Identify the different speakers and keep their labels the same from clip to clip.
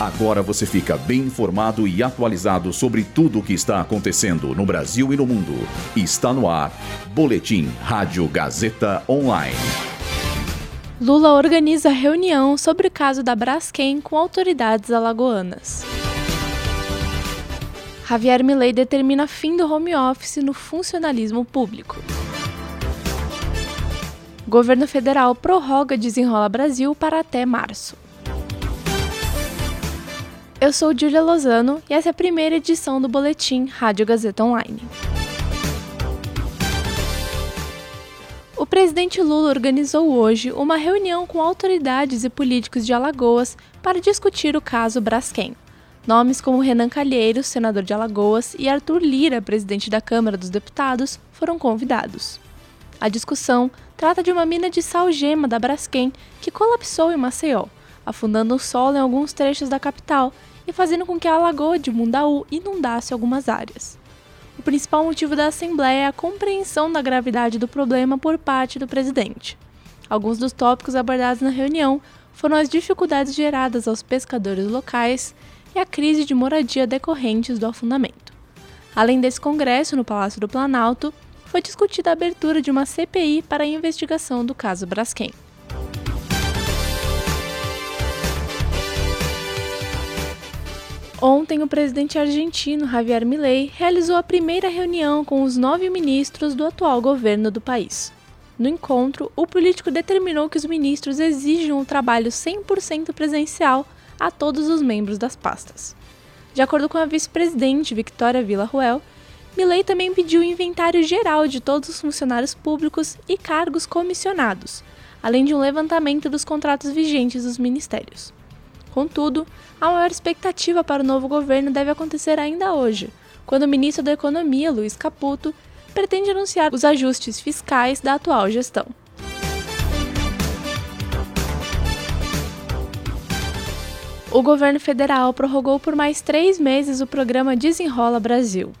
Speaker 1: Agora você fica bem informado e atualizado sobre tudo o que está acontecendo no Brasil e no mundo. Está no ar. Boletim Rádio Gazeta Online.
Speaker 2: Lula organiza reunião sobre o caso da Braskem com autoridades alagoanas. Javier Milei determina fim do home office no funcionalismo público. Governo federal prorroga Desenrola Brasil para até março. Eu sou Julia Lozano e essa é a primeira edição do Boletim Rádio Gazeta Online. O presidente Lula organizou hoje uma reunião com autoridades e políticos de Alagoas para discutir o caso Braskem. Nomes como Renan Calheiros, senador de Alagoas, e Arthur Lira, presidente da Câmara dos Deputados, foram convidados. A discussão trata de uma mina de sal gema da Braskem que colapsou em Maceió, afundando o solo em alguns trechos da capital e fazendo com que a lagoa de Mundaú inundasse algumas áreas. O principal motivo da Assembleia é a compreensão da gravidade do problema por parte do presidente. Alguns dos tópicos abordados na reunião foram as dificuldades geradas aos pescadores locais e a crise de moradia decorrentes do afundamento. Além desse congresso no Palácio do Planalto, foi discutida a abertura de uma CPI para a investigação do caso Braskem. Ontem, o presidente argentino Javier Milei realizou a primeira reunião com os nove ministros do atual governo do país. No encontro, o político determinou que os ministros exijam um trabalho 100% presencial a todos os membros das pastas. De acordo com a vice-presidente Victoria Villarruel, Milei também pediu o inventário geral de todos os funcionários públicos e cargos comissionados, além de um levantamento dos contratos vigentes dos ministérios. Contudo, a maior expectativa para o novo governo deve acontecer ainda hoje, quando o ministro da Economia, Luiz Caputo, pretende anunciar os ajustes fiscais da atual gestão. O governo federal prorrogou por mais três meses o programa Desenrola Brasil.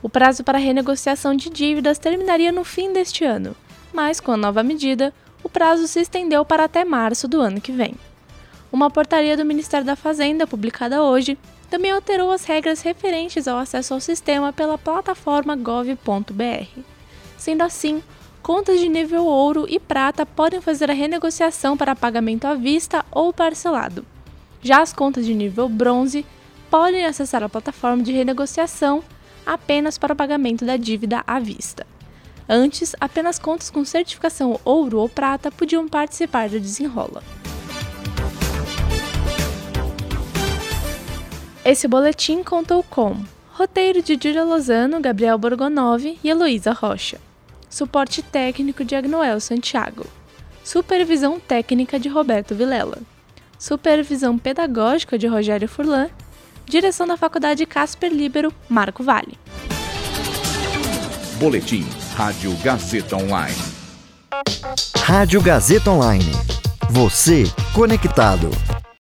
Speaker 2: O prazo para renegociação de dívidas terminaria no fim deste ano, mas com a nova medida, o prazo se estendeu para até março do ano que vem. Uma portaria do Ministério da Fazenda, publicada hoje, também alterou as regras referentes ao acesso ao sistema pela plataforma gov.br. Sendo assim, contas de nível ouro e prata podem fazer a renegociação para pagamento à vista ou parcelado. Já as contas de nível bronze podem acessar a plataforma de renegociação apenas para o pagamento da dívida à vista. Antes, apenas contas com certificação ouro ou prata podiam participar do desenrola. Esse boletim contou com roteiro de Júlia Lozano, Gabriel Borgonov e Heloísa Rocha. Suporte técnico de Agnoel Santiago. Supervisão técnica de Roberto Vilela. Supervisão pedagógica de Rogério Furlan. Direção da Faculdade Casper Libero, Marco Vale.
Speaker 1: Boletim Rádio Gazeta Online.
Speaker 3: Rádio Gazeta Online. Você conectado.